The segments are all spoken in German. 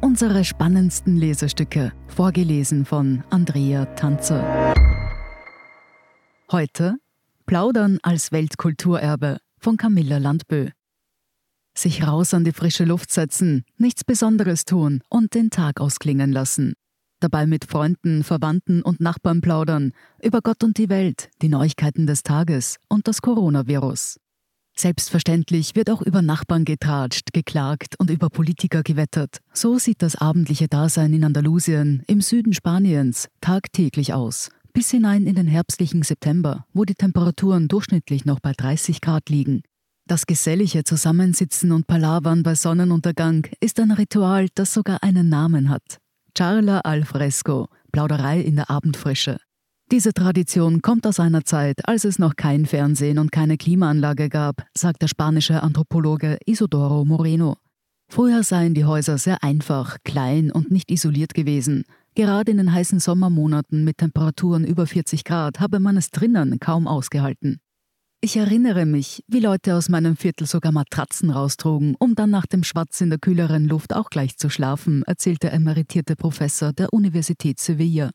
Unsere spannendsten Lesestücke, vorgelesen von Andrea Tanzer. Heute Plaudern als Weltkulturerbe von Camilla Landbö. Sich raus an die frische Luft setzen, nichts Besonderes tun und den Tag ausklingen lassen. Dabei mit Freunden, Verwandten und Nachbarn plaudern über Gott und die Welt, die Neuigkeiten des Tages und das Coronavirus. Selbstverständlich wird auch über Nachbarn getratscht, geklagt und über Politiker gewettert. So sieht das abendliche Dasein in Andalusien, im Süden Spaniens, tagtäglich aus. Bis hinein in den herbstlichen September, wo die Temperaturen durchschnittlich noch bei 30 Grad liegen. Das gesellige Zusammensitzen und Palavern bei Sonnenuntergang ist ein Ritual, das sogar einen Namen hat. Charla al fresco, Plauderei in der Abendfrische. Diese Tradition kommt aus einer Zeit, als es noch kein Fernsehen und keine Klimaanlage gab, sagt der spanische Anthropologe Isidoro Moreno. Früher seien die Häuser sehr einfach, klein und nicht isoliert gewesen. Gerade in den heißen Sommermonaten mit Temperaturen über 40 Grad habe man es drinnen kaum ausgehalten. Ich erinnere mich, wie Leute aus meinem Viertel sogar Matratzen raustrugen, um dann nach dem Schwatz in der kühleren Luft auch gleich zu schlafen, erzählt der emeritierte Professor der Universität Sevilla.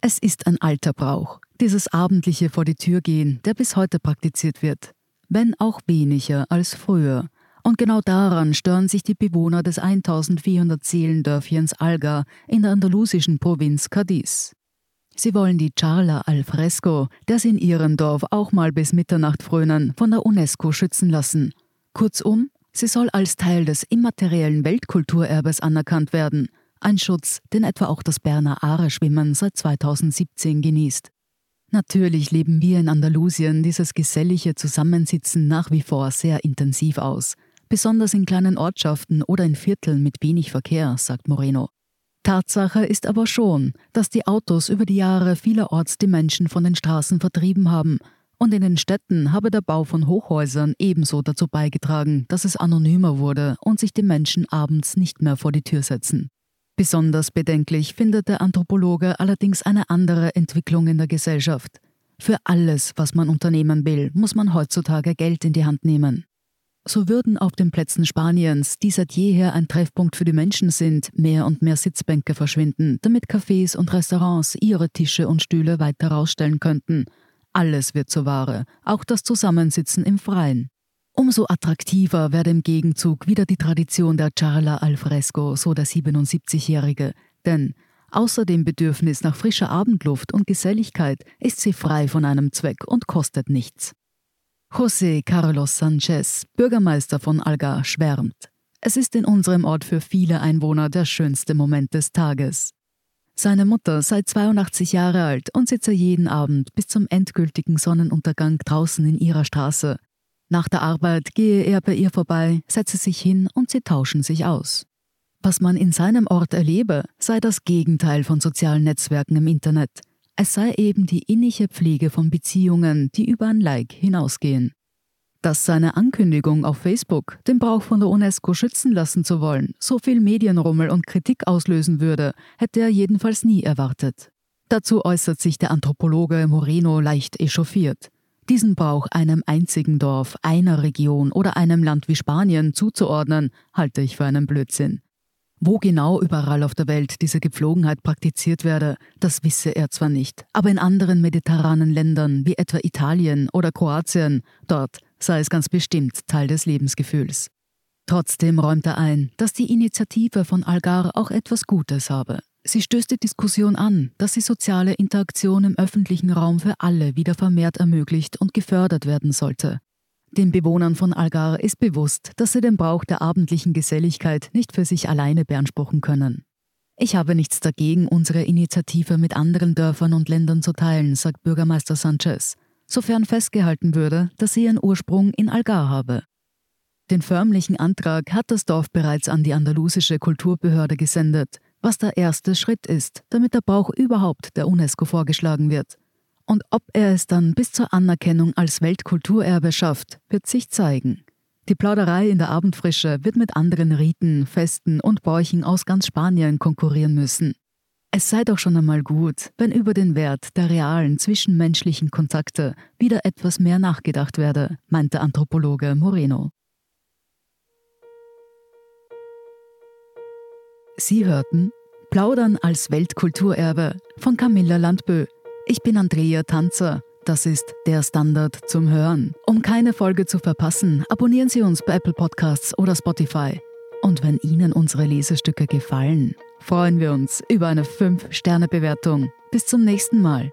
Es ist ein alter Brauch, dieses abendliche vor die Tür gehen, der bis heute praktiziert wird, wenn auch weniger als früher. Und genau daran stören sich die Bewohner des 1400 Seelendörfchens Alga in der andalusischen Provinz Cadiz. Sie wollen die Charla al fresco, der sie in ihrem Dorf auch mal bis Mitternacht frönen, von der UNESCO schützen lassen. Kurzum, sie soll als Teil des immateriellen Weltkulturerbes anerkannt werden – ein Schutz, den etwa auch das Berner Aare-Schwimmen seit 2017 genießt. Natürlich leben wir in Andalusien dieses gesellige Zusammensitzen nach wie vor sehr intensiv aus, besonders in kleinen Ortschaften oder in Vierteln mit wenig Verkehr, sagt Moreno. Tatsache ist aber schon, dass die Autos über die Jahre vielerorts die Menschen von den Straßen vertrieben haben, und in den Städten habe der Bau von Hochhäusern ebenso dazu beigetragen, dass es anonymer wurde und sich die Menschen abends nicht mehr vor die Tür setzen. Besonders bedenklich findet der Anthropologe allerdings eine andere Entwicklung in der Gesellschaft. Für alles, was man unternehmen will, muss man heutzutage Geld in die Hand nehmen. So würden auf den Plätzen Spaniens, die seit jeher ein Treffpunkt für die Menschen sind, mehr und mehr Sitzbänke verschwinden, damit Cafés und Restaurants ihre Tische und Stühle weiter rausstellen könnten. Alles wird zur Ware, auch das Zusammensitzen im Freien. Umso attraktiver werde im Gegenzug wieder die Tradition der Charla al fresco, so der 77-Jährige. Denn außer dem Bedürfnis nach frischer Abendluft und Geselligkeit ist sie frei von einem Zweck und kostet nichts. José Carlos Sanchez, Bürgermeister von Algar, schwärmt. Es ist in unserem Ort für viele Einwohner der schönste Moment des Tages. Seine Mutter sei 82 Jahre alt und sitze jeden Abend bis zum endgültigen Sonnenuntergang draußen in ihrer Straße. Nach der Arbeit gehe er bei ihr vorbei, setze sich hin und sie tauschen sich aus. Was man in seinem Ort erlebe, sei das Gegenteil von sozialen Netzwerken im Internet. Es sei eben die innige Pflege von Beziehungen, die über ein Like hinausgehen. Dass seine Ankündigung auf Facebook, den Brauch von der UNESCO schützen lassen zu wollen, so viel Medienrummel und Kritik auslösen würde, hätte er jedenfalls nie erwartet. Dazu äußert sich der Anthropologe Moreno leicht echauffiert. Diesen Brauch einem einzigen Dorf, einer Region oder einem Land wie Spanien zuzuordnen, halte ich für einen Blödsinn. Wo genau überall auf der Welt diese Gepflogenheit praktiziert werde, das wisse er zwar nicht, aber in anderen mediterranen Ländern wie etwa Italien oder Kroatien, dort sei es ganz bestimmt Teil des Lebensgefühls. Trotzdem räumt er ein, dass die Initiative von Algar auch etwas Gutes habe. Sie stößt die Diskussion an, dass die soziale Interaktion im öffentlichen Raum für alle wieder vermehrt ermöglicht und gefördert werden sollte. Den Bewohnern von Algar ist bewusst, dass sie den Brauch der abendlichen Geselligkeit nicht für sich alleine beanspruchen können. Ich habe nichts dagegen, unsere Initiative mit anderen Dörfern und Ländern zu teilen, sagt Bürgermeister Sanchez, sofern festgehalten würde, dass sie ihren Ursprung in Algar habe. Den förmlichen Antrag hat das Dorf bereits an die andalusische Kulturbehörde gesendet, was der erste Schritt ist, damit der Brauch überhaupt der UNESCO vorgeschlagen wird. Und ob er es dann bis zur Anerkennung als Weltkulturerbe schafft, wird sich zeigen. Die Plauderei in der Abendfrische wird mit anderen Riten, Festen und Bräuchen aus ganz Spanien konkurrieren müssen. Es sei doch schon einmal gut, wenn über den Wert der realen zwischenmenschlichen Kontakte wieder etwas mehr nachgedacht werde, meint der Anthropologe Moreno. Sie hörten Plaudern als Weltkulturerbe von Camilla Landbö. Ich bin Andrea Tanzer. Das ist der Standard zum Hören. Um keine Folge zu verpassen, abonnieren Sie uns bei Apple Podcasts oder Spotify. Und wenn Ihnen unsere Lesestücke gefallen, freuen wir uns über eine 5-Sterne-Bewertung. Bis zum nächsten Mal.